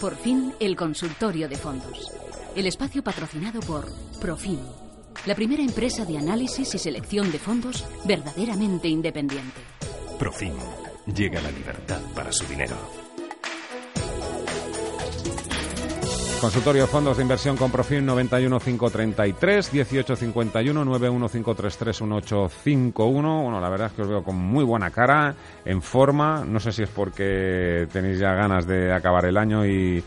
Por fin, el consultorio de fondos. El espacio patrocinado por Profim, la primera empresa de análisis y selección de fondos verdaderamente independiente. Profim. Llega la libertad para su dinero. Consultorio fondos de inversión con Profim 91533 1851 915331851. Bueno, la verdad es que os veo con muy buena cara, en forma. No sé si es porque tenéis ya ganas de acabar el año y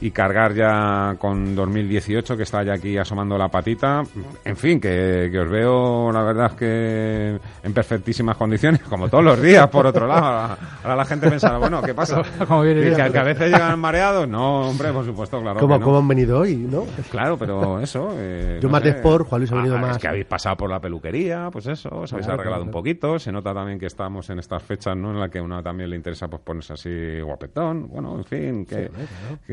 y cargar ya con 2018, que está ya aquí asomando la patita. En fin, que, os veo, la verdad, que en perfectísimas condiciones, como todos los días, por otro lado. Ahora la gente pensará, bueno, ¿qué pasa? que, a veces llegan mareados. No, hombre, por supuesto, claro. ¿Cómo, han venido hoy, no? Claro, pero eso. Eh, Yo más de Sport, Juan Luis ha venido ah, más. Es que habéis pasado por la peluquería, pues eso, os habéis arreglado un poquito. Se nota también que estamos en estas fechas, ¿no? En la que a uno también le interesa pues ponerse así guapetón. Bueno, en fin, que,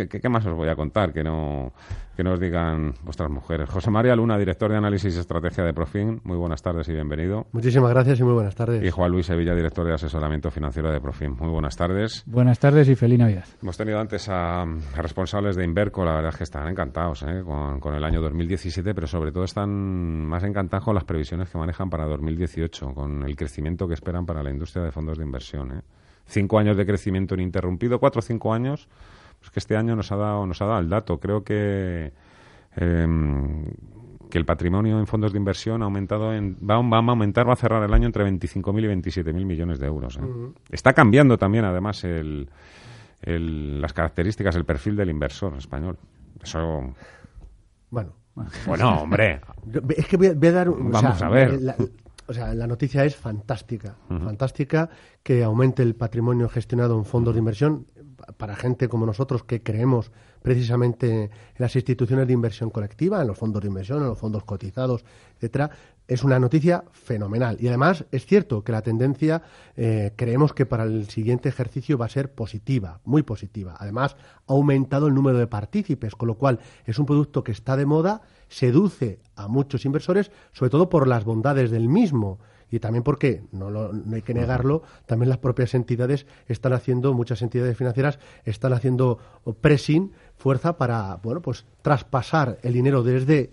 que, más os voy a contar? Que no, que nos digan vuestras mujeres. José María Luna, director de análisis y estrategia de Profin, muy buenas tardes y bienvenido. Muchísimas gracias y muy buenas tardes. Y Juan Luis Sevilla, director de asesoramiento financiero de Profin, muy buenas tardes. Buenas tardes y feliz Navidad. Hemos tenido antes a, responsables de Inverco, la verdad es que están encantados ¿eh? con, el año 2017, pero sobre todo están más encantados con las previsiones que manejan para 2018, con el crecimiento que esperan para la industria de fondos de inversión. ¿eh? Cinco años de crecimiento ininterrumpido, cuatro o cinco años pues que este año nos ha dado, nos ha dado el dato. Creo que, em, que el patrimonio en fondos de inversión ha aumentado, en, va, va, a aumentar, va a cerrar el año entre 25.000 y 27.000 millones de euros. ¿eh? Está cambiando también, además, el, el, las características, el perfil del inversor español. Eso. Bueno. Bueno, hombre. Es que voy a, dar. Vamos a ver. La, o sea, la noticia es fantástica. Fantástica que aumente el patrimonio gestionado en fondos de inversión para gente como nosotros que creemos precisamente en las instituciones de inversión colectiva, en los fondos de inversión, en los fondos cotizados, etcétera, es una noticia fenomenal. Y además es cierto que la tendencia eh, creemos que para el siguiente ejercicio va a ser positiva, muy positiva. Además, ha aumentado el número de partícipes, con lo cual es un producto que está de moda, seduce a muchos inversores, sobre todo por las bondades del mismo y también porque, no, no hay que negarlo, también las propias entidades están haciendo, muchas entidades financieras están haciendo pressing, fuerza para, bueno, pues traspasar el dinero desde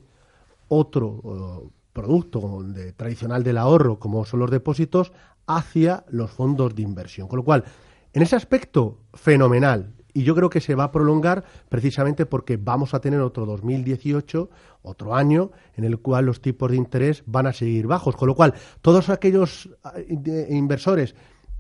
otro producto tradicional del ahorro, como son los depósitos, hacia los fondos de inversión. Con lo cual, en ese aspecto, fenomenal. Y yo creo que se va a prolongar precisamente porque vamos a tener otro 2018, otro año, en el cual los tipos de interés van a seguir bajos. Con lo cual, todos aquellos eh, inversores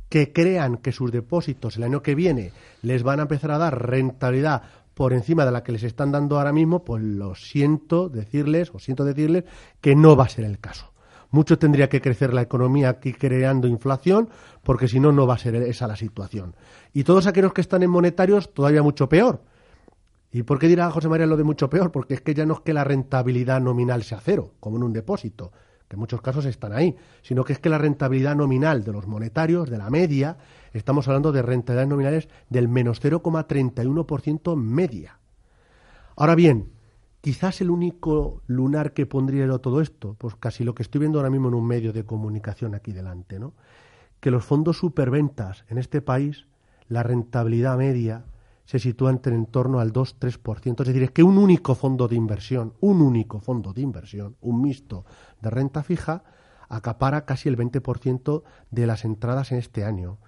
que crean que sus depósitos el año que viene les van a empezar a dar rentabilidad por encima de la que les están dando ahora mismo, pues lo siento decirles, o siento decirles que no va a ser el caso. Mucho tendría que crecer la economía aquí creando inflación, porque si no, no va a ser esa la situación. Y todos aquellos que están en monetarios, todavía mucho peor. ¿Y por qué dirá José María lo de mucho peor? Porque es que ya no es que la rentabilidad nominal sea cero, como en un depósito, en muchos casos están ahí, sino que es que la rentabilidad nominal de los monetarios, de la media, estamos hablando de rentabilidades nominales del menos 0,31% media. Ahora bien, Quizás el único lunar que pondría todo esto, pues casi lo que estoy viendo ahora mismo en un medio de comunicación aquí delante, ¿no? Que los fondos superventas en este país, la rentabilidad media se sitúa entre en torno al 2-3%. Es decir, es que un único fondo de inversión, un único fondo de inversión, un mixto de renta fija, acapara casi el 20% de las entradas en este año.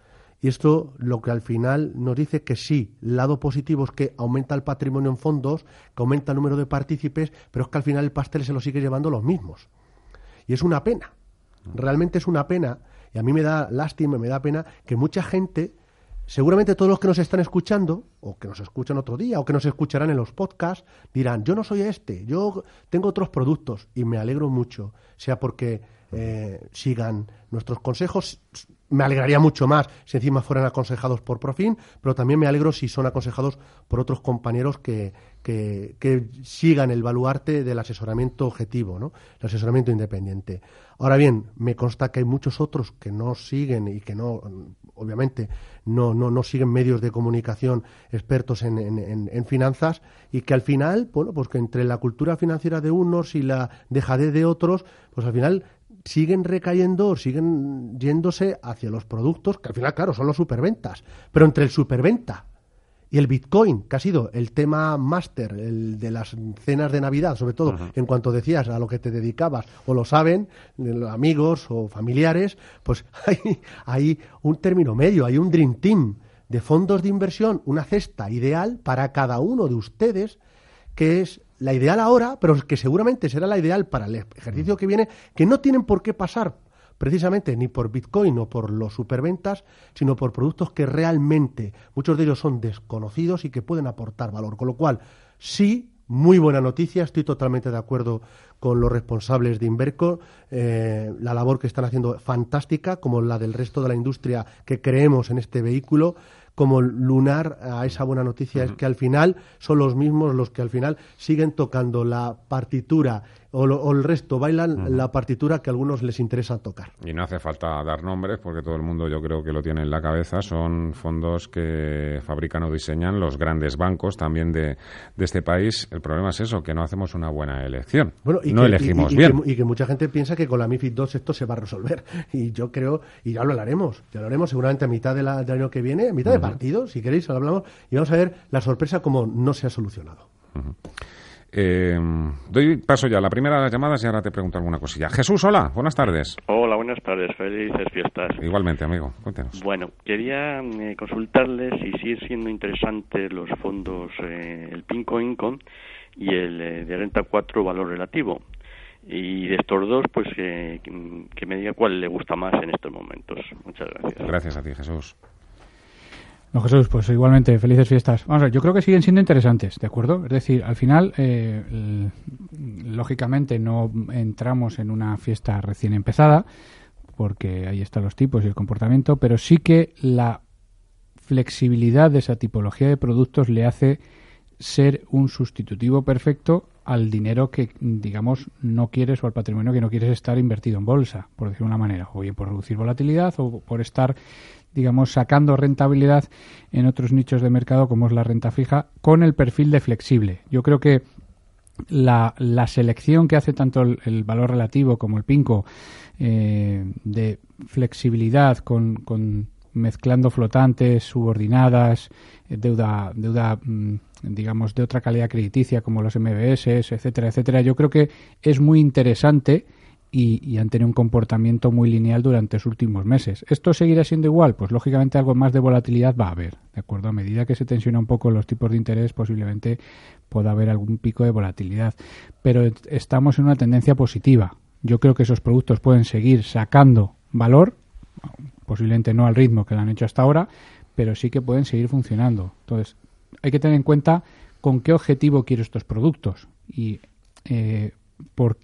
Y esto lo que al final nos dice que sí, lado positivo es que aumenta el patrimonio en fondos, que aumenta el número de partícipes, pero es que al final el pastel se lo sigue llevando los mismos. Y es una pena, realmente es una pena, y a mí me da lástima, me da pena que mucha gente, seguramente todos los que nos están escuchando, o que nos escuchan otro día, o que nos escucharán en los podcasts, dirán, yo no soy este, yo tengo otros productos, y me alegro mucho, sea porque eh, sigan nuestros consejos, me alegraría mucho más si encima fueran aconsejados por Profin, pero también me alegro si son aconsejados por otros compañeros que, que, sigan el baluarte del asesoramiento objetivo, ¿no? el asesoramiento independiente. Ahora bien, me consta que hay muchos otros que no siguen y que no, obviamente, no, no, no siguen medios de comunicación expertos en, en, en, finanzas y que al final, bueno, pues que entre la cultura financiera de unos y la dejadez de otros, pues al final siguen recayendo, siguen yéndose hacia los productos, que al final, claro, son los superventas, pero entre el superventa y el Bitcoin, que ha sido el tema máster el de las cenas de Navidad, sobre todo en cuanto decías a lo que te dedicabas, o lo saben, amigos o familiares, pues hay, hay un término medio, hay un Dream Team de fondos de inversión, una cesta ideal para cada uno de ustedes, que es la ideal ahora, pero que seguramente será la ideal para el ejercicio que viene, que no tienen por qué pasar precisamente ni por Bitcoin o por los superventas, sino por productos que realmente muchos de ellos son desconocidos y que pueden aportar valor. Con lo cual, sí, muy buena noticia, estoy totalmente de acuerdo con los responsables de Inverco, eh, la labor que están haciendo fantástica, como la del resto de la industria que creemos en este vehículo como lunar a esa buena noticia es que al final son los mismos los que al final siguen tocando la partitura o, el resto bailan la partitura que a algunos les interesa tocar. Y no hace falta dar nombres porque todo el mundo yo creo que lo tiene en la cabeza. Son fondos que fabrican o diseñan los grandes bancos también de, este país. El problema es eso, que no hacemos una buena elección. Bueno, y no elegimos bien. y que mucha gente piensa que con la MIFID II esto se va a resolver. Y yo creo, y ya lo hablaremos, ya lo haremos seguramente a mitad del año que viene, a mitad de partido, si queréis, lo hablamos, y vamos a ver la sorpresa como no se ha solucionado. Eh, doy paso ya a la primera de las llamadas y ahora te pregunto alguna cosilla. Jesús, hola, buenas tardes. Hola, buenas tardes, felices fiestas. Igualmente, amigo, cuéntenos. Bueno, quería eh, consultarles si siguen siendo interesantes los fondos, eh, el Pinco Income y el de renta 4 valor relativo. Y de estos dos, pues que me diga cuál le gusta más en estos momentos. Muchas gracias. Gracias a ti, Jesús. No, Jesús, pues igualmente, felices fiestas. Vamos a ver, yo creo que siguen siendo interesantes, ¿de acuerdo? Es decir, al final, eh, lógicamente no entramos en una fiesta recién empezada, porque ahí están los tipos y el comportamiento, pero sí que la flexibilidad de esa tipología de productos le hace ser un sustitutivo perfecto al dinero que, digamos, no quieres o al patrimonio que no quieres estar invertido en bolsa, por decirlo de una manera, o bien por reducir volatilidad o por estar digamos, sacando rentabilidad en otros nichos de mercado como es la renta fija con el perfil de flexible. Yo creo que la, la selección que hace tanto el, valor relativo como el PINCO eh, de flexibilidad con, con, mezclando flotantes, subordinadas, eh, deuda, deuda mm, digamos, de otra calidad crediticia como los MBS, etcétera, etcétera, yo creo que es muy interesante y, han tenido un comportamiento muy lineal durante los últimos meses. ¿Esto seguirá siendo igual? Pues lógicamente algo más de volatilidad va a haber, ¿de acuerdo? A medida que se tensiona un poco los tipos de interés, posiblemente pueda haber algún pico de volatilidad. Pero estamos en una tendencia positiva. Yo creo que esos productos pueden seguir sacando valor, posiblemente no al ritmo que lo han hecho hasta ahora, pero sí que pueden seguir funcionando. Entonces, hay que tener en cuenta con qué objetivo quiero estos productos y eh, por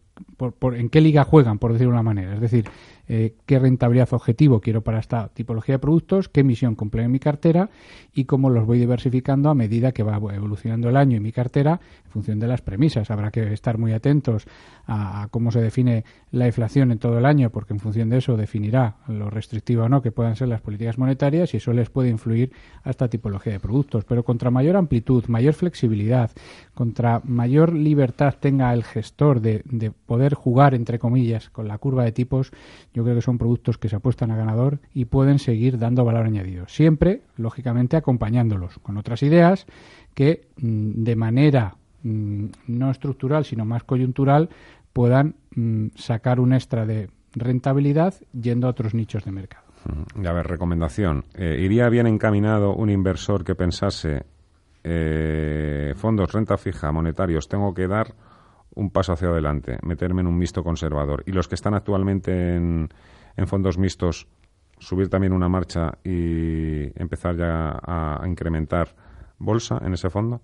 en qué liga juegan, por decirlo de una manera. Es decir, eh, qué rentabilidad objetivo quiero para esta tipología de productos, qué emisión cumple en mi cartera y cómo los voy diversificando a medida que va evolucionando el año en mi cartera en función de las premisas. Habrá que estar muy atentos a, cómo se define la inflación en todo el año, porque en función de eso definirá lo restrictivo o no que puedan ser las políticas monetarias y eso les puede influir a esta tipología de productos. Pero contra mayor amplitud, mayor flexibilidad, contra mayor libertad tenga el gestor de poder jugar, entre comillas, con la curva de tipos, yo creo que son productos que se apuestan a ganador y pueden seguir dando valor añadido. Siempre, lógicamente, acompañándolos con otras ideas que mm, de manera mm, no estructural, sino más coyuntural, puedan mm, sacar un extra de rentabilidad yendo a otros nichos de mercado. A ver, recomendación. Eh, ¿Iría bien encaminado un inversor que pensase eh, fondos, renta fija, monetarios, tengo que dar un paso hacia adelante, meterme en un mixto conservador. Y los que están actualmente en, en fondos mixtos, subir también una marcha y empezar ya a, incrementar bolsa en ese fondo.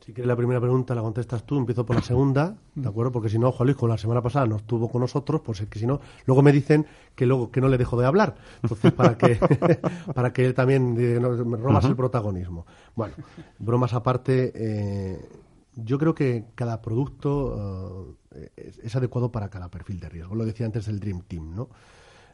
Si quieres la primera pregunta la contestas tú, empiezo por la segunda, ¿de acuerdo? Porque si no, Juan Luis, con la semana pasada no estuvo con nosotros, pues es que si no, luego me dicen que luego que no le dejo de hablar. Entonces, para que, para que él también eh, me robas el protagonismo. Bueno, bromas aparte, eh, yo creo que cada producto eh, es, adecuado para cada perfil de riesgo. Lo decía antes del Dream Team, ¿no?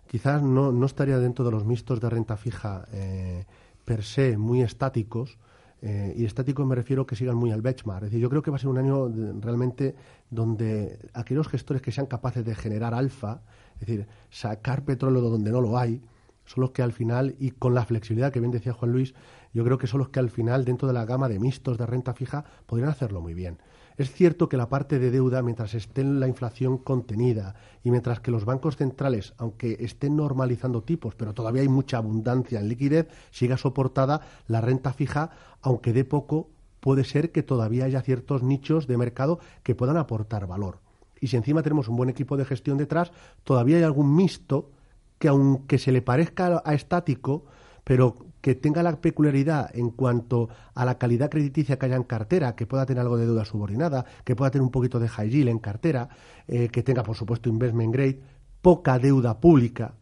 Quizás no, no estaría dentro de los mixtos de renta fija eh, per se muy estáticos, eh, y estáticos me refiero que sigan muy al benchmark. Es decir, yo creo que va a ser un año realmente donde aquellos gestores que sean capaces de generar alfa, es decir, sacar petróleo de donde no lo hay, son los que al final, y con la flexibilidad que bien decía Juan Luis, yo creo que son los que al final, dentro de la gama de mixtos de renta fija, podrían hacerlo muy bien. Es cierto que la parte de deuda, mientras esté la inflación contenida y mientras que los bancos centrales, aunque estén normalizando tipos, pero todavía hay mucha abundancia en liquidez, siga soportada, la renta fija, aunque de poco, puede ser que todavía haya ciertos nichos de mercado que puedan aportar valor. Y si encima tenemos un buen equipo de gestión detrás, todavía hay algún mixto que aunque se le parezca a estático, pero que tenga la peculiaridad en cuanto a la calidad crediticia que haya en cartera, que pueda tener algo de deuda subordinada, que pueda tener un poquito de high yield en cartera, eh, que tenga, por supuesto, investment grade, poca deuda pública,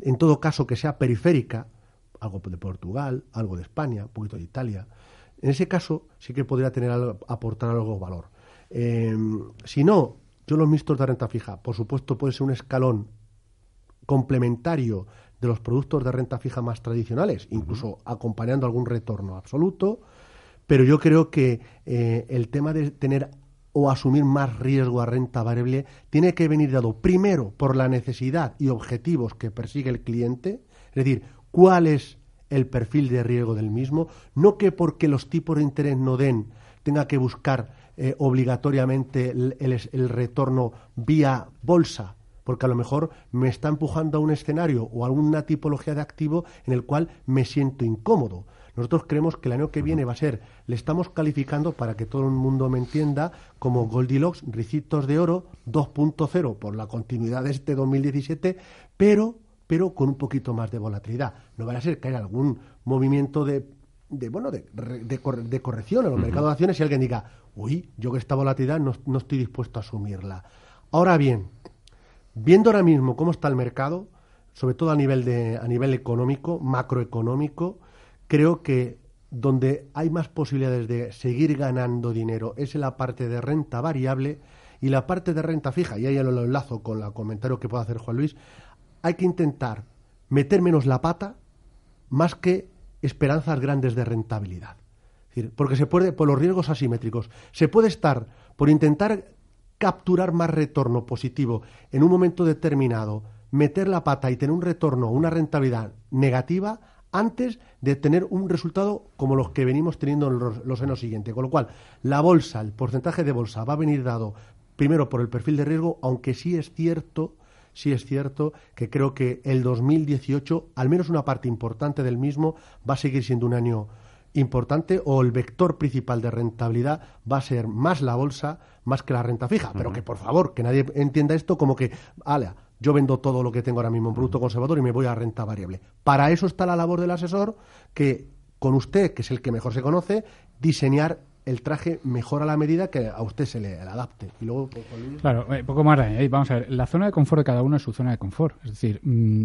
en todo caso que sea periférica, algo de Portugal, algo de España, un poquito de Italia. En ese caso sí que podría tener aportar algo valor. Eh, si no, yo los mixtos de renta fija, por supuesto, puede ser un escalón complementario de los productos de renta fija más tradicionales, incluso acompañando algún retorno absoluto, pero yo creo que eh, el tema de tener o asumir más riesgo a renta variable tiene que venir dado primero por la necesidad y objetivos que persigue el cliente, es decir, cuál es el perfil de riesgo del mismo, no que porque los tipos de interés no den tenga que buscar eh, obligatoriamente el, retorno vía bolsa, porque a lo mejor me está empujando a un escenario o a una tipología de activo en el cual me siento incómodo. Nosotros creemos que el año que viene va a ser, le estamos calificando para que todo el mundo me entienda como Goldilocks, ricitos de oro 2.0 por la continuidad de este 2017, pero pero con un poquito más de volatilidad. No va a ser que haya algún movimiento de, de bueno de, de, corrección en los mercados de acciones y alguien diga, uy, yo que esta volatilidad no, no estoy dispuesto a asumirla. Ahora bien, Viendo ahora mismo cómo está el mercado, sobre todo a nivel, de, a nivel económico, macroeconómico, creo que donde hay más posibilidades de seguir ganando dinero es en la parte de renta variable y la parte de renta fija, y ahí lo enlazo con el comentario que puede hacer Juan Luis, hay que intentar meter menos la pata más que esperanzas grandes de rentabilidad. porque se puede, por los riesgos asimétricos, se puede estar por intentar capturar más retorno positivo en un momento determinado, meter la pata y tener un retorno, una rentabilidad negativa antes de tener un resultado como los que venimos teniendo en los, años siguientes. Con lo cual, la bolsa, el porcentaje de bolsa va a venir dado primero por el perfil de riesgo, aunque sí es cierto, sí es cierto que creo que el 2018, al menos una parte importante del mismo, va a seguir siendo un año importante o el vector principal de rentabilidad va a ser más la bolsa más que la renta fija. Pero que por favor, que nadie entienda esto como que, ala, yo vendo todo lo que tengo ahora mismo en producto conservador y me voy a renta variable. Para eso está la labor del asesor que con usted, que es el que mejor se conoce, diseñar el traje mejor a la medida que a usted se le, adapte. Y luego, claro, eh, poco más. Eh, vamos a ver, la zona de confort de cada uno es su zona de confort. Es decir, mm,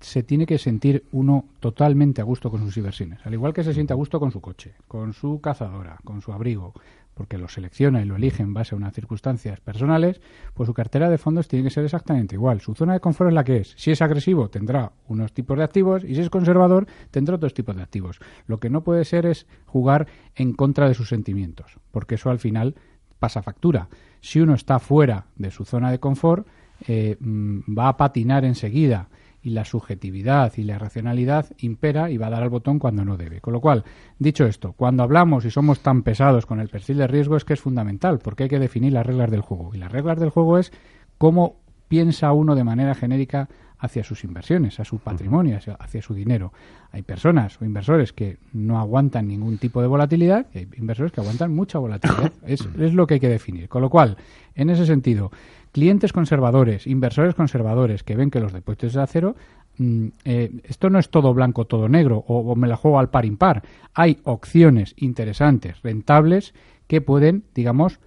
se tiene que sentir uno totalmente a gusto con sus inversiones. Al igual que se siente a gusto con su coche, con su cazadora, con su abrigo, porque lo selecciona y lo elige en base a unas circunstancias personales, pues su cartera de fondos tiene que ser exactamente igual. Su zona de confort es la que es. Si es agresivo, tendrá unos tipos de activos y si es conservador, tendrá otros tipos de activos. Lo que no puede ser es jugar en contra de sus sentimientos, porque eso al final pasa factura. Si uno está fuera de su zona de confort, eh, mm, va a patinar enseguida y la subjetividad y la racionalidad impera y va a dar al botón cuando no debe. Con lo cual, dicho esto, cuando hablamos y somos tan pesados con el perfil de riesgo es que es fundamental, porque hay que definir las reglas del juego. Y las reglas del juego es cómo piensa uno de manera genérica hacia sus inversiones, a su patrimonio, hacia, su dinero. Hay personas o inversores que no aguantan ningún tipo de volatilidad y hay inversores que aguantan mucha volatilidad. es, es lo que hay que definir. Con lo cual, en ese sentido, clientes conservadores, inversores conservadores que ven que los depósitos de acero mm, eh, esto no es todo blanco, todo negro, o, me la juego al par impar. Hay opciones interesantes, rentables, que pueden, digamos,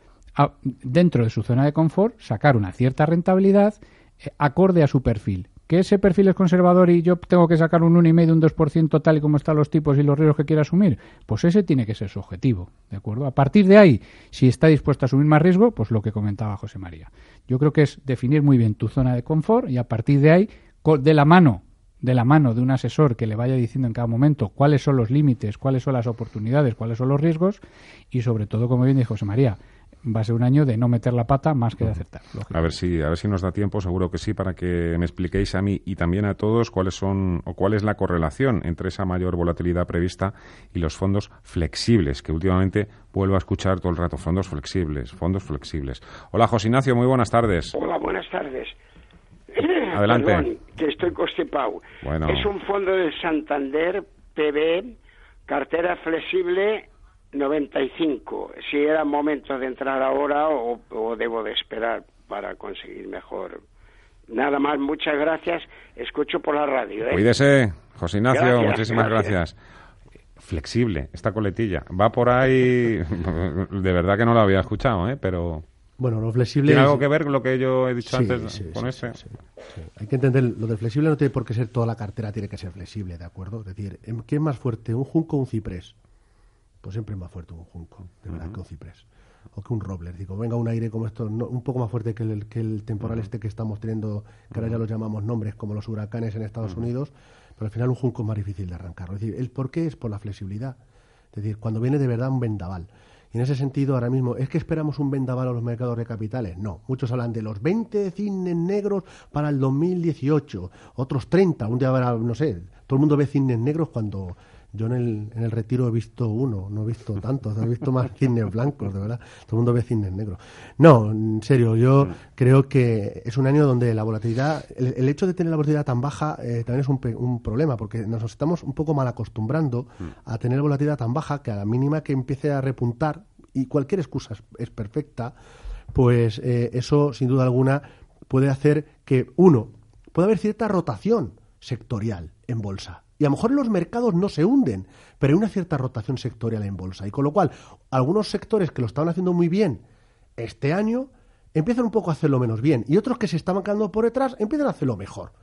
dentro de su zona de confort, sacar una cierta rentabilidad eh, acorde a su perfil que ese perfil es conservador y yo tengo que sacar un 1,5, un 2% tal y como están los tipos y los riesgos que quiera asumir, pues ese tiene que ser su objetivo, ¿de acuerdo? A partir de ahí, si está dispuesto a asumir más riesgo, pues lo que comentaba José María. Yo creo que es definir muy bien tu zona de confort y a partir de ahí, de la mano de la mano de un asesor que le vaya diciendo en cada momento cuáles son los límites, cuáles son las oportunidades, cuáles son los riesgos y sobre todo, como bien dijo José María, va a ser un año de no meter la pata más que de acertar. A ver si a ver si nos da tiempo, seguro que sí, para que me expliquéis a mí y también a todos cuáles son o cuál es la correlación entre esa mayor volatilidad prevista y los fondos flexibles, que últimamente vuelvo a escuchar todo el rato, fondos flexibles, fondos flexibles. Hola, José Ignacio, muy buenas tardes. Hola, buenas tardes. Adelante. Perdón, que estoy constipado. Bueno. Es un fondo de Santander PB, cartera flexible 95. Si era momento de entrar ahora o, o debo de esperar para conseguir mejor. Nada más, muchas gracias. Escucho por la radio. ¿eh? Cuídese, José Ignacio, Gracias, muchísimas gracias. gracias. Flexible, esta coletilla. Va por ahí, de verdad que no lo había escuchado, ¿eh? pero Bueno, lo flexible... ¿tiene es- algo que ver con lo que yo he dicho Sí, antes sí, con sí, ese? sí, sí. Hay que entender, lo de flexible no tiene por qué ser toda la cartera, tiene que ser flexible, ¿de acuerdo? Es decir, ¿en ¿qué es más fuerte, un junco o un ciprés? Pues siempre es más fuerte un junco, de verdad, que un ciprés. O que un roble. Digo, venga un aire como esto, no- un poco más fuerte que el, que el temporal este que estamos teniendo, que ahora ya los llamamos nombres, como los huracanes en Estados Unidos, pero al final un junco es más difícil de arrancar. Es decir, ¿el por qué es por la flexibilidad? Es decir, cuando viene de verdad un vendaval. Y en ese sentido, ahora mismo, ¿es que esperamos un vendaval a los mercados de capitales? No. Muchos hablan de los 20 cisnes negros para el 2018, otros 30. Un día habrá, no sé, todo el mundo ve cisnes negros cuando yo en el, en el retiro he visto uno, no he visto tantos, he visto más cisnes blancos, de verdad. Todo el mundo ve cisnes negros. No, en serio, yo creo que es un año donde la volatilidad, el, el hecho de tener la volatilidad tan baja eh, también es un, un problema, porque nos estamos un poco mal acostumbrando a tener volatilidad tan baja que a la mínima que empiece a repuntar, y cualquier excusa es, es perfecta, pues eh, eso sin duda alguna puede hacer que, uno, puede haber cierta rotación sectorial en bolsa. Y a lo mejor los mercados no se hunden, pero hay una cierta rotación sectorial en bolsa. Y con lo cual, algunos sectores que lo estaban haciendo muy bien este año empiezan un poco a hacerlo menos bien. Y otros que se estaban quedando por detrás empiezan a hacerlo mejor.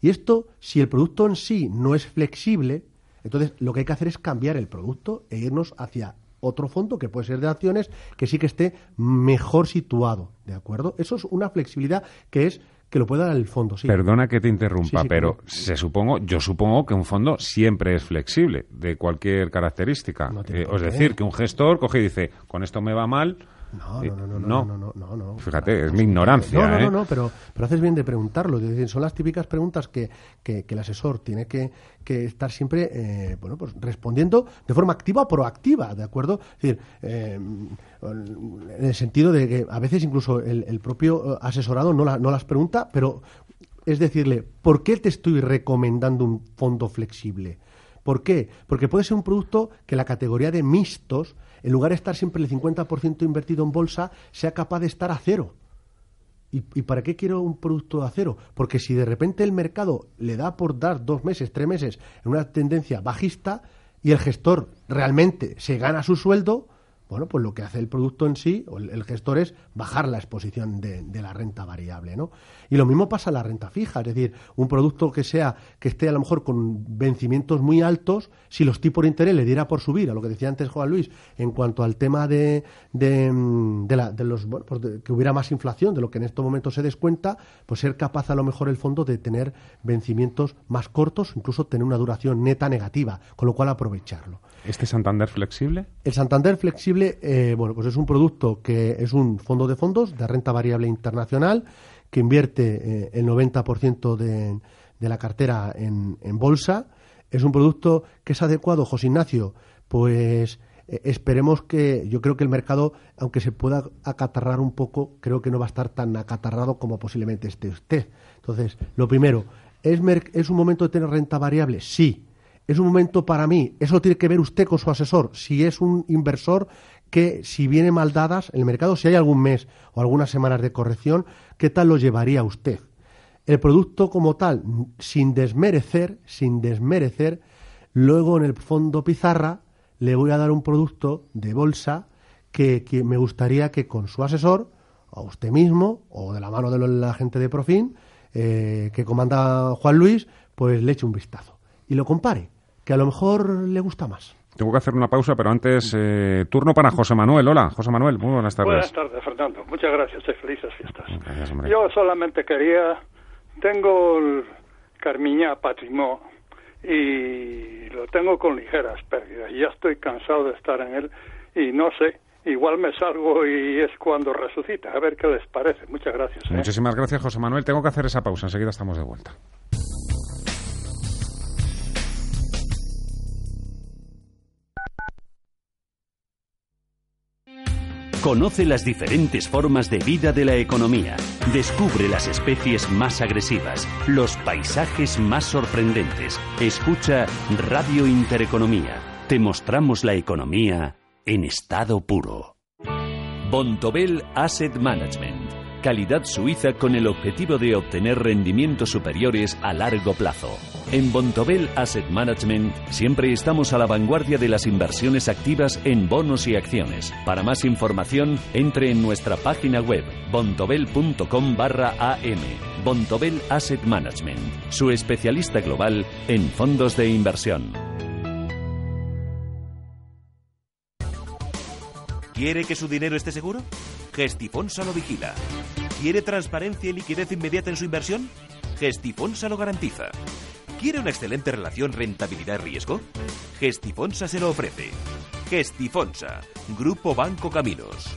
Y esto, si el producto en sí no es flexible, entonces lo que hay que hacer es cambiar el producto e irnos hacia otro fondo que puede ser de acciones que sí que esté mejor situado, ¿de acuerdo? Eso es una flexibilidad que es que lo pueda dar el fondo, sí. Perdona que te interrumpa, Sí, sí, pero claro. se supongo, yo supongo que un fondo siempre es flexible, de cualquier característica. No Eh, es decir, que un gestor coge y dice, con esto me va mal. Eh, no, no, no, no, no, no, no, Fíjate, es mi ignorancia. No, no, no, ¿eh? no pero, pero haces bien de preguntarlo. Es decir, son las típicas preguntas que, que, que el asesor tiene que, que estar siempre eh, bueno, pues respondiendo de forma activa o proactiva, ¿de acuerdo? Es decir, eh, en el sentido de que a veces incluso el, el propio eh, asesorado no, la, no las pregunta, pero es decirle, ¿por qué te estoy recomendando un fondo flexible? ¿Por qué? Porque puede ser un producto que la categoría de mixtos en lugar de estar siempre el 50% invertido en bolsa, sea capaz de estar a cero. ¿Y, y para qué quiero un producto de acero? Porque si de repente el mercado le da por dar dos meses, tres meses en una tendencia bajista y el gestor realmente se gana su sueldo, bueno, pues lo que hace el producto en sí, o el, gestor, es bajar la exposición de, la renta variable, ¿no? Y lo mismo pasa en la renta fija, es decir, un producto que sea, que esté a lo mejor con vencimientos muy altos, si los tipos de interés le diera por subir, a lo que decía antes Juan Luis, en cuanto al tema de, de, mm, de la- los, pues que hubiera más inflación de lo que en estos momentos se descuenta, pues ser capaz a lo mejor el fondo de tener vencimientos más cortos, incluso tener una duración neta negativa, con lo cual aprovecharlo. ¿Este Santander flexible? El Santander Flexible, eh, bueno, pues es un producto que es un fondo de fondos de renta variable internacional que invierte eh, el 90% de, de la cartera en, bolsa. Es un producto que es adecuado, José Ignacio, pues eh, esperemos que, yo creo que el mercado, aunque se pueda acatarrar un poco, creo que no va a estar tan acatarrado como posiblemente esté usted. Entonces, lo primero, ¿es, mer- ¿es un momento de tener renta variable? Sí. Es un momento para mí, eso tiene que ver usted con su asesor. Si es un inversor que, si viene mal dadas el mercado, si hay algún mes o algunas semanas de corrección, ¿qué tal lo llevaría usted? El producto como tal, sin desmerecer, sin desmerecer, luego en el fondo pizarra le voy a dar un producto de bolsa que, que me gustaría que con su asesor, o usted mismo, o de la mano de la gente de Profin, eh, que comanda Juan Luis, pues le eche un vistazo y lo compare, que a lo mejor le gusta más. Tengo que hacer una pausa, pero antes, eh, turno para José Manuel. Hola, José Manuel, muy buenas tardes. Buenas tardes, Fernando. Muchas gracias y felices fiestas. Gracias, hombre. Yo solamente quería, tengo el Carmiña Patrimonio y lo tengo con ligeras pérdidas. y Ya estoy cansado de estar en él y no sé igual me salgo y es cuando resucita. A ver qué les parece. Muchas gracias. ¿eh? Muchísimas gracias, José Manuel. Tengo que hacer esa pausa. Enseguida estamos de vuelta. Conoce las diferentes formas de vida de la economía. Descubre las especies más agresivas, los paisajes más sorprendentes. Escucha Radio Intereconomía. Te mostramos la economía en estado puro. Bontobel Asset Management. Calidad suiza con el objetivo de obtener rendimientos superiores a largo plazo. En Bontobel Asset Management siempre estamos a la vanguardia de las inversiones activas en bonos y acciones. Para más información, entre en nuestra página web bontobel.com barra am. Bontobel Asset Management, su especialista global en fondos de inversión. ¿Quiere que su dinero esté seguro? Gestifonsa lo vigila. ¿Quiere transparencia y liquidez inmediata en su inversión? Gestifonsa lo garantiza. ¿Quiere una excelente relación rentabilidad-riesgo? Gestifonsa se lo ofrece. Gestifonsa, Grupo Banco Caminos.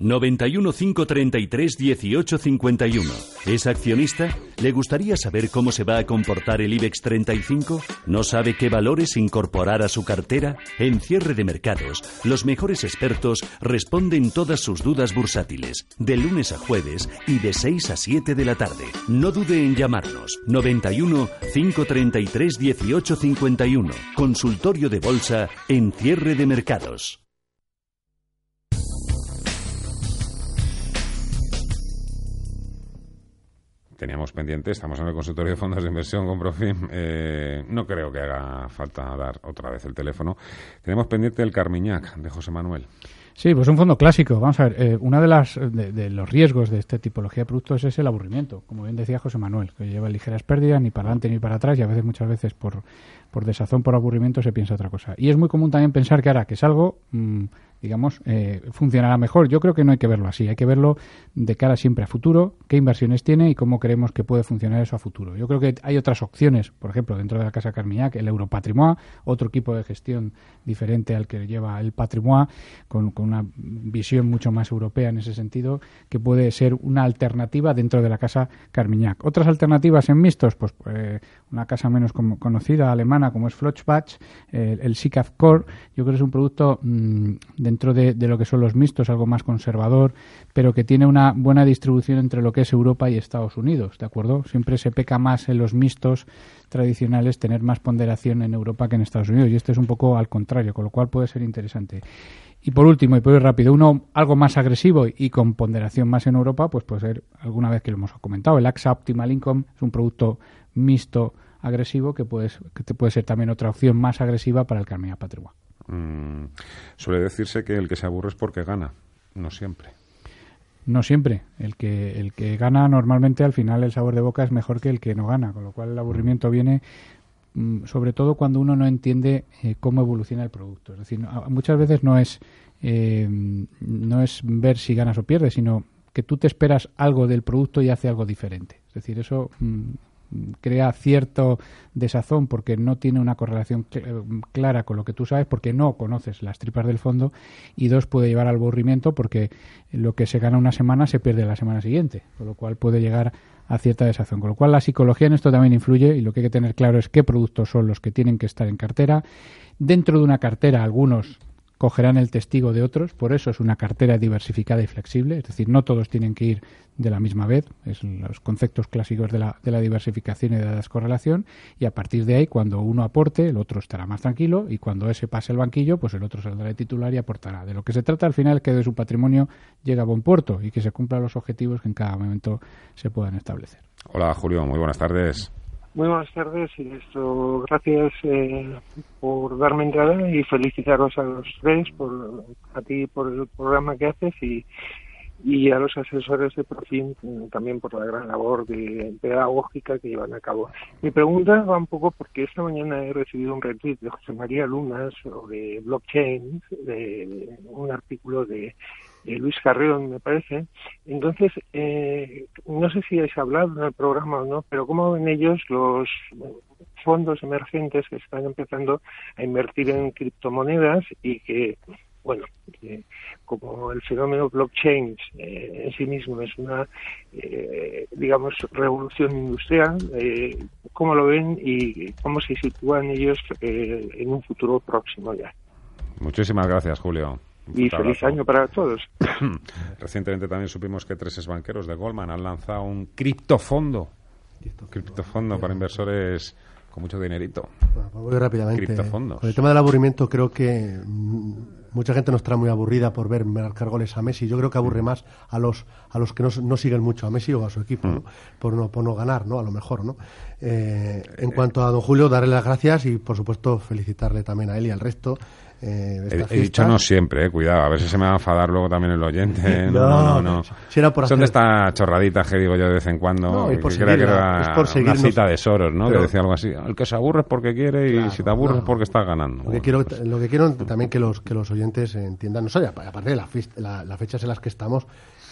91 533 1851. ¿Es accionista? ¿Le gustaría saber cómo se va a comportar el IBEX 35? ¿No sabe qué valores incorporar a su cartera? En cierre de mercados, los mejores expertos responden todas sus dudas bursátiles, de lunes a jueves y de 6 a 7 de la tarde. No dude en llamarnos. 91 533 1851. Consultorio de bolsa en cierre de mercados. Teníamos pendiente, estamos en el consultorio de fondos de inversión con Profim. Eh, no creo que haga falta dar otra vez el teléfono. Tenemos pendiente el Carmiñac de José Manuel. Sí, pues un fondo clásico. Vamos a ver, eh, uno de, las, de, los riesgos de esta tipología de productos es el aburrimiento, como bien decía José Manuel, que lleva ligeras pérdidas ni para adelante ni para atrás y a veces, muchas veces, por, por desazón, por aburrimiento, se piensa otra cosa. Y es muy común también pensar que ahora que es algo, mm, digamos, eh, funcionará mejor. Yo creo que no hay que verlo así, hay que verlo de cara siempre a futuro, qué inversiones tiene y cómo creemos que puede funcionar eso a futuro. Yo creo que hay otras opciones, por ejemplo, dentro de la Casa Carmiñac, el Europatrimoine, otro equipo de gestión diferente al que lleva el Patrimoine, con, una visión mucho más europea en ese sentido, que puede ser una alternativa dentro de la Casa Carmiñac. Otras alternativas en mixtos, pues eh, una casa menos conocida alemana como es Flochbach, el, el SICAF Core, yo creo que es un producto mm, dentro de, lo que son los mixtos, algo más conservador, pero que tiene una buena distribución entre lo que es Europa y Estados Unidos, ¿de acuerdo? Siempre se peca más en los mixtos tradicionales tener más ponderación en Europa que en Estados Unidos, y este es un poco al contrario, con lo cual puede ser interesante. Y por último, y por ir rápido, uno algo más agresivo y con ponderación más en Europa, pues puede ser, alguna vez que lo hemos comentado, el AXA Optimal Income es un producto mixto agresivo que, puedes, que te puede ser también otra opción más agresiva para el Carmina Patrimoine. Mm, suele decirse que el que se aburre es porque gana, no siempre. No siempre. El que, el que gana normalmente al final el sabor de boca es mejor que el que no gana, con lo cual el aburrimiento mm. viene mm, sobre todo cuando uno no entiende eh, cómo evoluciona el producto. Es decir, muchas veces no es, eh, no es ver si ganas o pierdes, sino que tú te esperas algo del producto y hace algo diferente. Es decir, eso crea cierto desazón porque no tiene una correlación clara con lo que tú sabes, porque no conoces las tripas del fondo, y dos, puede llevar al aburrimiento porque lo que se gana una semana se pierde la semana siguiente, con lo cual puede llegar a cierta desazón. Con lo cual la psicología en esto también influye y lo que hay que tener claro es qué productos son los que tienen que estar en cartera. Dentro de una cartera, algunos cogerán el testigo de otros, por eso es una cartera diversificada y flexible, es decir, no todos tienen que ir de la misma vez, es los conceptos clásicos de la, diversificación y de la descorrelación, y a partir de ahí, cuando uno aporte, el otro estará más tranquilo, y cuando ese pase el banquillo, pues el otro saldrá de titular y aportará. De lo que se trata al final es que de su patrimonio llegue a buen puerto y que se cumplan los objetivos que en cada momento se puedan establecer. Hola Julio, muy buenas tardes. Muy buenas tardes y esto, gracias eh, por darme entrada y felicitaros a los tres, por, a ti por el programa que haces y, y a los asesores de Profim también por la gran labor de pedagógica que llevan a cabo. Mi pregunta va un poco porque esta mañana he recibido un retweet de José María Luna sobre blockchain, de un artículo de, Luis Carrión, me parece. Entonces, eh, no sé si habéis hablado en el programa o no, pero ¿cómo ven ellos los fondos emergentes que están empezando a invertir en criptomonedas y que bueno, como el fenómeno blockchain eh, en sí mismo es una, eh, digamos, revolución industrial, eh, ¿cómo lo ven y cómo se sitúan ellos en un futuro próximo ya? Muchísimas gracias, Julio. Y feliz año para todos. Recientemente también supimos que tres banqueros de Goldman han lanzado un criptofondo, criptofondo para inversores con mucho dinerito. Bueno, pues muy rápidamente. Con el tema del aburrimiento creo que mm, mucha gente no estará muy aburrida por ver marcar goles a Messi. Yo creo que aburre más a los a los que no, siguen mucho a Messi o a su equipo, ¿no? Mm. por no por no ganar, ¿no? A lo mejor, ¿no? Eh, en cuanto a don Julio, darle las gracias y por supuesto felicitarle también a él y al resto eh, he, dicho no siempre, eh, cuidado, a ver si se me va a enfadar luego también el oyente. No, no, no. Son de estas chorraditas que digo yo de vez en cuando. No, por que era es por una cita de Soros, ¿no? que decía algo así. El que se aburre es porque quiere y si te aburres es porque estás ganando. Lo que, quiero, lo que quiero también que los, que los oyentes entiendan, no sé, aparte de las la, fechas en las que estamos,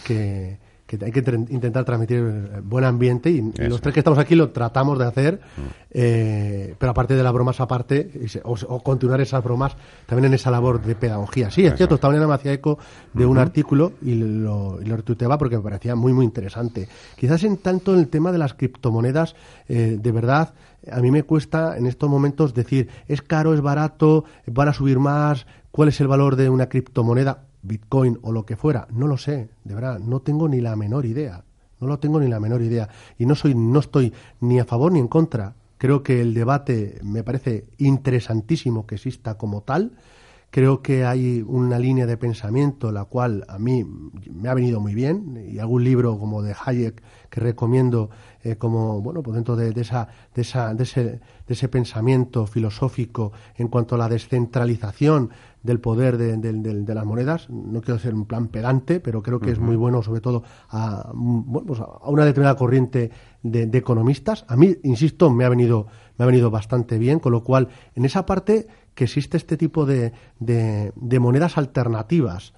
que que hay que intentar transmitir eh, buen ambiente y, los tres que estamos aquí lo tratamos de hacer, mm. eh, pero aparte de las bromas aparte, o, continuar esas bromas también en esa labor de pedagogía. Sí, es cierto, esta mañana me hacía eco de un artículo y lo, y lo retuiteaba porque me parecía muy, muy interesante. Quizás en tanto el tema de las criptomonedas, eh, de verdad, a mí me cuesta en estos momentos decir, es caro, es barato, van a subir más, cuál es el valor de una criptomoneda Bitcoin o lo que fuera, no lo sé, de verdad, no tengo ni la menor idea, no lo tengo ni la menor idea y no soy no estoy ni a favor ni en contra. Creo que el debate me parece interesantísimo que exista como tal. Creo que hay una línea de pensamiento la cual a mí me ha venido muy bien y algún libro como de Hayek que recomiendo eh, como bueno pues dentro de, esa, de, esa, de, ese, de ese pensamiento filosófico en cuanto a la descentralización del poder de, de, las monedas. No quiero ser un plan pedante, pero creo que es muy bueno, sobre todo a, pues a una determinada corriente de, economistas. A mí, insisto, me ha venido me ha venido bastante bien, con lo cual, en esa parte que existe este tipo de, de monedas alternativas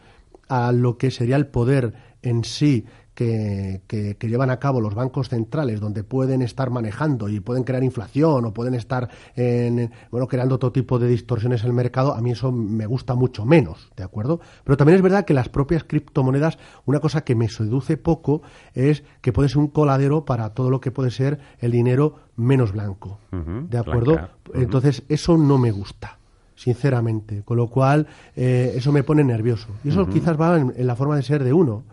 a lo que sería el poder en sí que, llevan a cabo los bancos centrales, donde pueden estar manejando y pueden crear inflación o pueden estar en, bueno, creando todo tipo de distorsiones en el mercado, a mí eso me gusta mucho menos, ¿de acuerdo? Pero también es verdad que las propias criptomonedas, una cosa que me seduce poco es que puede ser un coladero para todo lo que puede ser el dinero menos blanco, ¿de acuerdo? Entonces, eso no me gusta sinceramente, con lo cual eh, eso me pone nervioso. Y eso quizás va en, la forma de ser de uno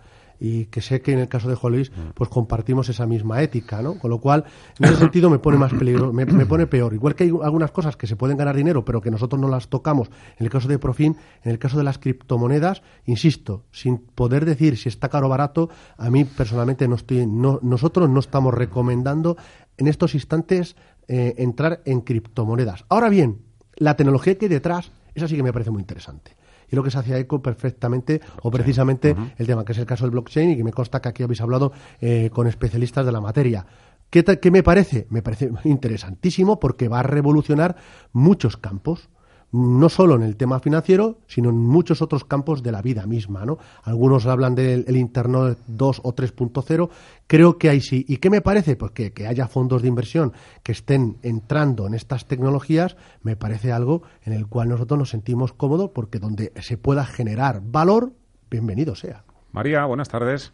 y que sé que en el caso de mm. pues compartimos esa misma ética, ¿no? Con lo cual, en ese sentido me pone más peligro, me, pone peor. Igual que hay algunas cosas que se pueden ganar dinero, pero que nosotros no las tocamos. En el caso de Profin, en el caso de las criptomonedas, insisto, sin poder decir si está caro o barato, a mí personalmente no estoy, no, nosotros no estamos recomendando en estos instantes eh, entrar en criptomonedas. Ahora bien, la tecnología que hay detrás, esa sí que me parece muy interesante y lo que se hacía eco perfectamente o precisamente el tema, que es el caso del blockchain y que me consta que aquí habéis hablado eh, con especialistas de la materia. ¿Qué, ¿Qué me parece? Me parece interesantísimo porque va a revolucionar muchos campos no solo en el tema financiero, sino en muchos otros campos de la vida misma. ¿no? Algunos hablan del Internet 2 o 3.0. Creo que ahí sí. ¿Y qué me parece? Pues que, haya fondos de inversión que estén entrando en estas tecnologías, me parece algo en el cual nosotros nos sentimos cómodos porque donde se pueda generar valor, bienvenido sea. María, buenas tardes.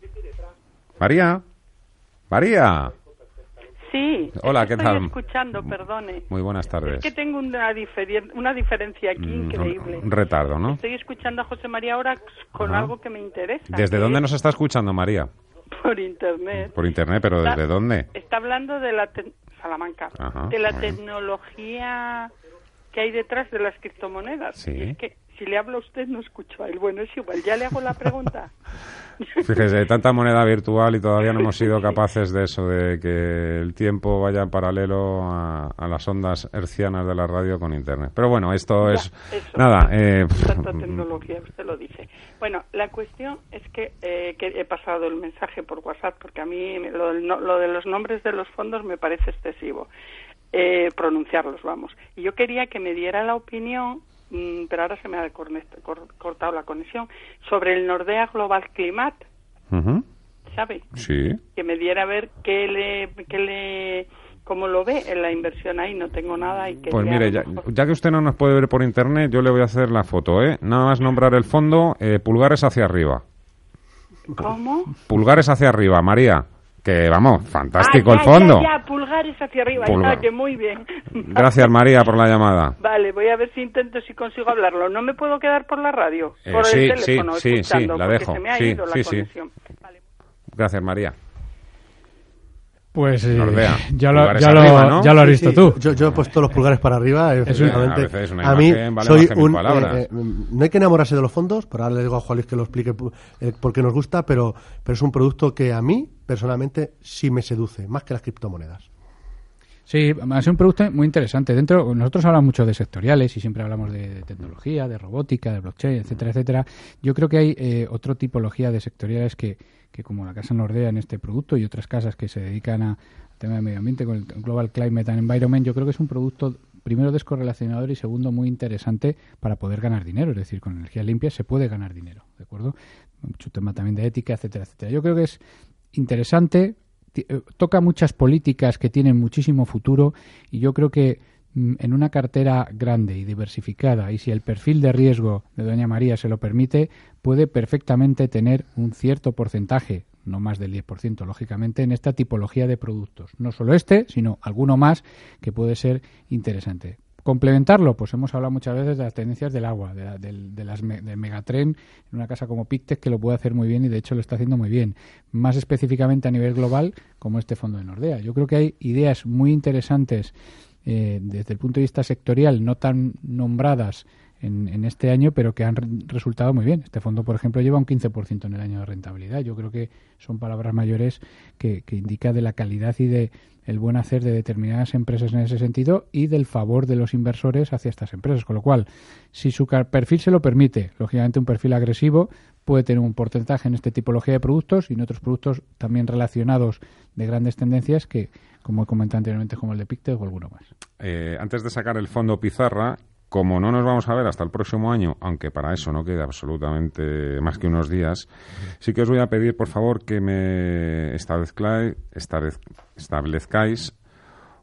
María. María. Sí. Hola, ¿qué estoy escuchando, perdone. Muy buenas tardes. Es que tengo una, una diferencia aquí mm, increíble. Un retardo, ¿no? Estoy escuchando a José María ahora con algo que me interesa. ¿Desde dónde nos está escuchando, María? Por internet. Por internet, pero ¿desde dónde? Está hablando de la Salamanca, de la tecnología qué hay detrás de las criptomonedas. Sí. Es que si le hablo a usted no escucho a él. Bueno, es igual, ya le hago la pregunta. Fíjese, tanta moneda virtual y todavía no hemos sido capaces de eso, de que el tiempo vaya en paralelo a, a las ondas hercianas de la radio con Internet. Pero bueno, esto Ya, es... eso. Nada, eh, Tanta tecnología, usted lo dice. Bueno, la cuestión es que, eh, que he pasado el mensaje por WhatsApp porque a mí lo, lo de los nombres de los fondos me parece excesivo. Eh, pronunciarlos, vamos. Y yo quería que me diera la opinión, pero ahora se me ha cortado la conexión, sobre el Nordea Global Climate, ¿sabe? sí. Que me diera a ver qué le, qué le, cómo lo ve en la inversión ahí. No tengo nada y que Pues mire, ya, ya que usted no nos puede ver por Internet, yo le voy a hacer la foto, ¿eh? Nada más nombrar el fondo, eh, pulgares hacia arriba. ¿Cómo? Pulgares hacia arriba, María. Que vamos, fantástico Ah, el ya, fondo. Ya, ya, pulgares hacia arriba. Pulgar. Que muy bien. Gracias, María, por la llamada. Vale, voy a ver si intento, si consigo hablarlo. No me puedo quedar por la radio, Eh, por sí, el teléfono, sí, sí, la dejo. se me ha Sí, ido la sí, sí. conexión. Gracias, María. Pues eh, Nordea. ya, lo, Pulgares ya, lo, arriba, ¿no? ya lo has Sí, visto sí, tú. Yo, yo he puesto los pulgares para arriba. efectivamente. a veces una A mí imagen vale soy un. eh, eh, no hay que enamorarse de los fondos, pero ahora le digo a Juan Luis que lo explique eh, por qué nos gusta, pero, pero es un producto que a mí, personalmente, sí me seduce, más que las criptomonedas. Sí, ha sido un producto muy interesante. Dentro, nosotros hablamos mucho de sectoriales y siempre hablamos de, de tecnología, de robótica, de blockchain, etcétera, etcétera. Yo creo que hay eh, otra tipología de sectoriales que, que, como la Casa Nordea en este producto y otras casas que se dedican a, tema del medio ambiente con el Global Climate and Environment, yo creo que es un producto primero descorrelacionador y segundo muy interesante para poder ganar dinero. Es decir, con energías limpias se puede ganar dinero, ¿de acuerdo? Mucho tema también de ética, etcétera, etcétera. Yo creo que es interesante, eh, toca muchas políticas que tienen muchísimo futuro y yo creo que en una cartera grande y diversificada y si el perfil de riesgo de Doña María se lo permite, puede perfectamente tener un cierto porcentaje, no más del 10%, lógicamente, en esta tipología de productos. No solo este, sino alguno más que puede ser interesante. Complementarlo, pues hemos hablado muchas veces de las tendencias del agua, de, de las del megatren en una casa como Pictet que lo puede hacer muy bien y de hecho lo está haciendo muy bien. Más específicamente a nivel global, como este fondo de Nordea. Yo creo que hay ideas muy interesantes eh, desde el punto de vista sectorial, no tan nombradas en, este año, pero que han re- resultado muy bien. Este fondo, por ejemplo, lleva un 15% en el año de rentabilidad. Yo creo que son palabras mayores que, que indica de la calidad y de el buen hacer de determinadas empresas en ese sentido y del favor de los inversores hacia estas empresas. Con lo cual, si su perfil se lo permite, lógicamente un perfil agresivo puede tener un porcentaje en esta tipología de productos y en otros productos también relacionados de grandes tendencias que, como he comentado anteriormente, como el de Pictet o alguno más. Eh, antes de sacar el fondo pizarra, como no nos vamos a ver hasta el próximo año, aunque para eso no queda absolutamente más que unos días, sí que os voy a pedir, por favor, que me establezcáis, establez- establezcáis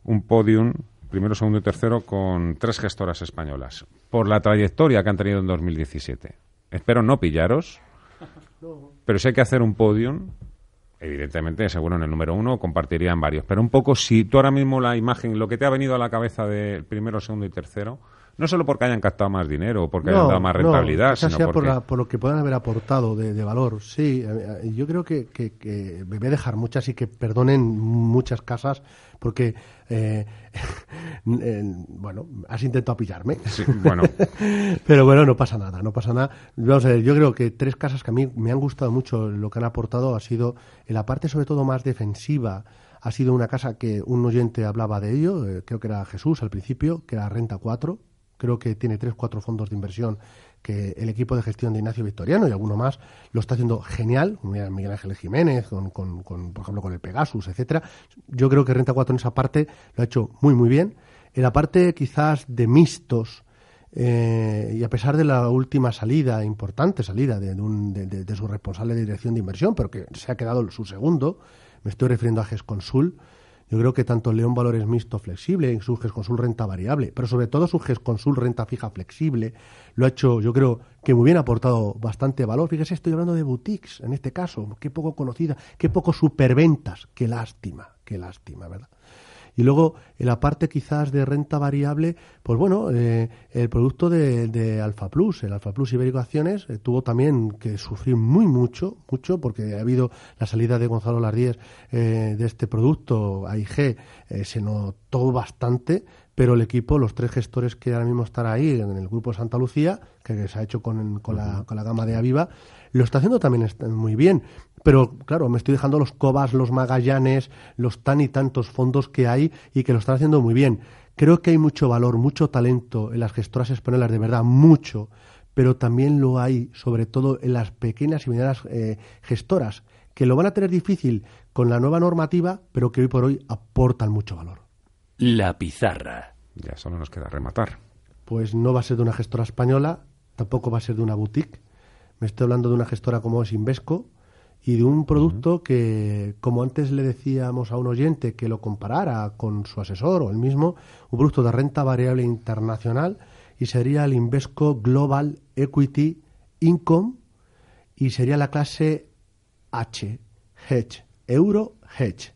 un podium, primero, segundo y tercero, con tres gestoras españolas, por la trayectoria que han tenido en 2017. Espero no pillaros, pero si hay que hacer un podium, evidentemente, seguro en el número uno compartirían varios. Pero un poco, si tú ahora mismo la imagen, lo que te ha venido a la cabeza del primero, segundo y tercero, no solo porque hayan captado más dinero o porque hayan dado más rentabilidad, quizás sino sea porque... por, la- por lo que puedan haber aportado de, de valor. Sí, eh, eh, yo creo que, que- que me voy a dejar muchas y que perdonen muchas casas porque, eh, eh, bueno, has intentado pillarme. Sí, bueno. Pero bueno, no pasa nada, no pasa nada. Vamos a ver, yo creo que tres casas que a mí me han gustado mucho lo que han aportado ha sido en la parte sobre todo más defensiva. Ha sido una casa que un oyente hablaba de ello, eh, creo que era Jesús al principio, que era Renta 4. Creo que tiene tres, cuatro fondos de inversión que el equipo de gestión de Ignacio Victoriano y alguno más lo está haciendo genial. Miguel Ángel Jiménez, con, con- con, por ejemplo, con el Pegasus, etcétera. Yo creo que Renta 4 en esa parte lo ha hecho muy, muy bien. En la parte quizás de mixtos, eh, y a pesar de la última salida, importante salida de, un- de- su responsable de dirección de inversión, pero que se ha quedado su segundo, me estoy refiriendo a GESConsul, yo creo que tanto León Valores Mixto Flexible, su GESConsul Renta Variable, pero sobre todo su GESConsul Renta Fija Flexible, lo ha hecho, yo creo que muy bien ha aportado bastante valor. Fíjese, estoy hablando de boutiques en este caso, qué poco conocida, qué poco superventas, qué lástima, qué lástima, ¿verdad? Y luego, en la parte quizás de renta variable, pues bueno, eh, el producto de, de Alfa Plus, el Alfa Plus Ibérico Acciones, eh, tuvo también que sufrir muy mucho, mucho, porque ha habido la salida de Gonzalo Lardíez eh, de este producto, AIG, eh, se notó bastante, pero el equipo, los tres gestores que ahora mismo están ahí en el grupo Santa Lucía, que se ha hecho con, con, la, con la gama de Aviva, lo está haciendo también muy bien. Pero claro, me estoy dejando los Cobas, los Magallanes, los tan y tantos fondos que hay y que lo están haciendo muy bien. Creo que hay mucho valor, mucho talento en las gestoras españolas, de verdad, mucho, pero también lo hay, sobre todo en las pequeñas y medianas eh, gestoras, que lo van a tener difícil con la nueva normativa, pero que hoy por hoy aportan mucho valor. La pizarra. Ya solo nos queda rematar. Pues no va a ser de una gestora española, tampoco va a ser de una boutique. Me estoy hablando de una gestora como es Invesco, y de un producto que, como antes le decíamos a un oyente que lo comparara con su asesor o el mismo, un producto de renta variable internacional y sería el Invesco Global Equity Income y sería la clase H, Hedge, Euro Hedge.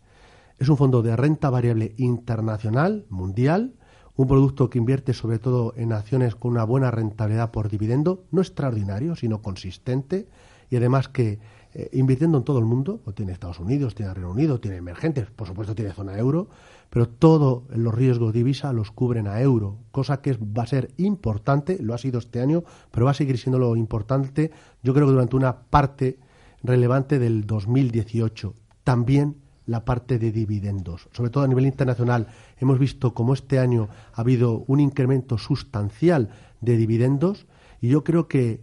Es un fondo de renta variable internacional, mundial, un producto que invierte sobre todo en acciones con una buena rentabilidad por dividendo, no extraordinario, sino consistente, y además que eh, invirtiendo en todo el mundo, o tiene Estados Unidos, tiene Reino Unido, tiene emergentes, por supuesto tiene zona euro, pero todos los riesgos de divisa los cubren a euro, cosa que va a ser importante, lo ha sido este año, pero va a seguir siendo lo importante, yo creo que durante una parte relevante del 2018. También la parte de dividendos, sobre todo a nivel internacional. Hemos visto cómo este año ha habido un incremento sustancial de dividendos y yo creo que,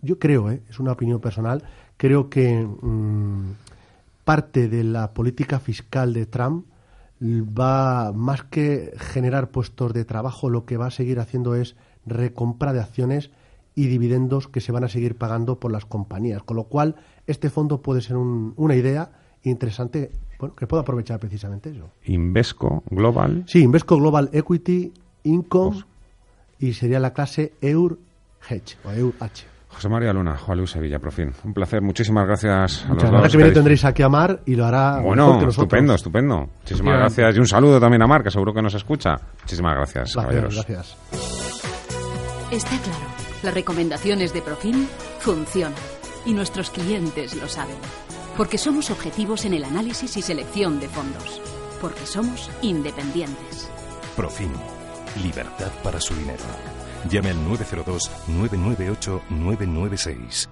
yo creo, ¿eh? es una opinión personal, creo que mm, parte de la política fiscal de Trump va más que generar puestos de trabajo, lo que va a seguir haciendo es recompra de acciones y dividendos que se van a seguir pagando por las compañías. Con lo cual, este fondo puede ser una idea interesante bueno, que pueda aprovechar precisamente eso. Invesco Global. Sí, Invesco Global Equity Income y sería la clase EUR Hedge o EUR H. José María Luna, Juan Luis Sevilla, fin. Un placer, muchísimas gracias a los dos. que viene tendréis aquí a Mar y lo hará bueno, estupendo, estupendo. Muchísimas gracias y un saludo también a Mar, que seguro que nos escucha. Muchísimas gracias, caballeros. Gracias. Está claro, las recomendaciones de Profim funcionan y nuestros clientes lo saben. Porque somos objetivos en el análisis y selección de fondos. Porque somos independientes. Profim. Libertad para su dinero. Llame al 902-998-996.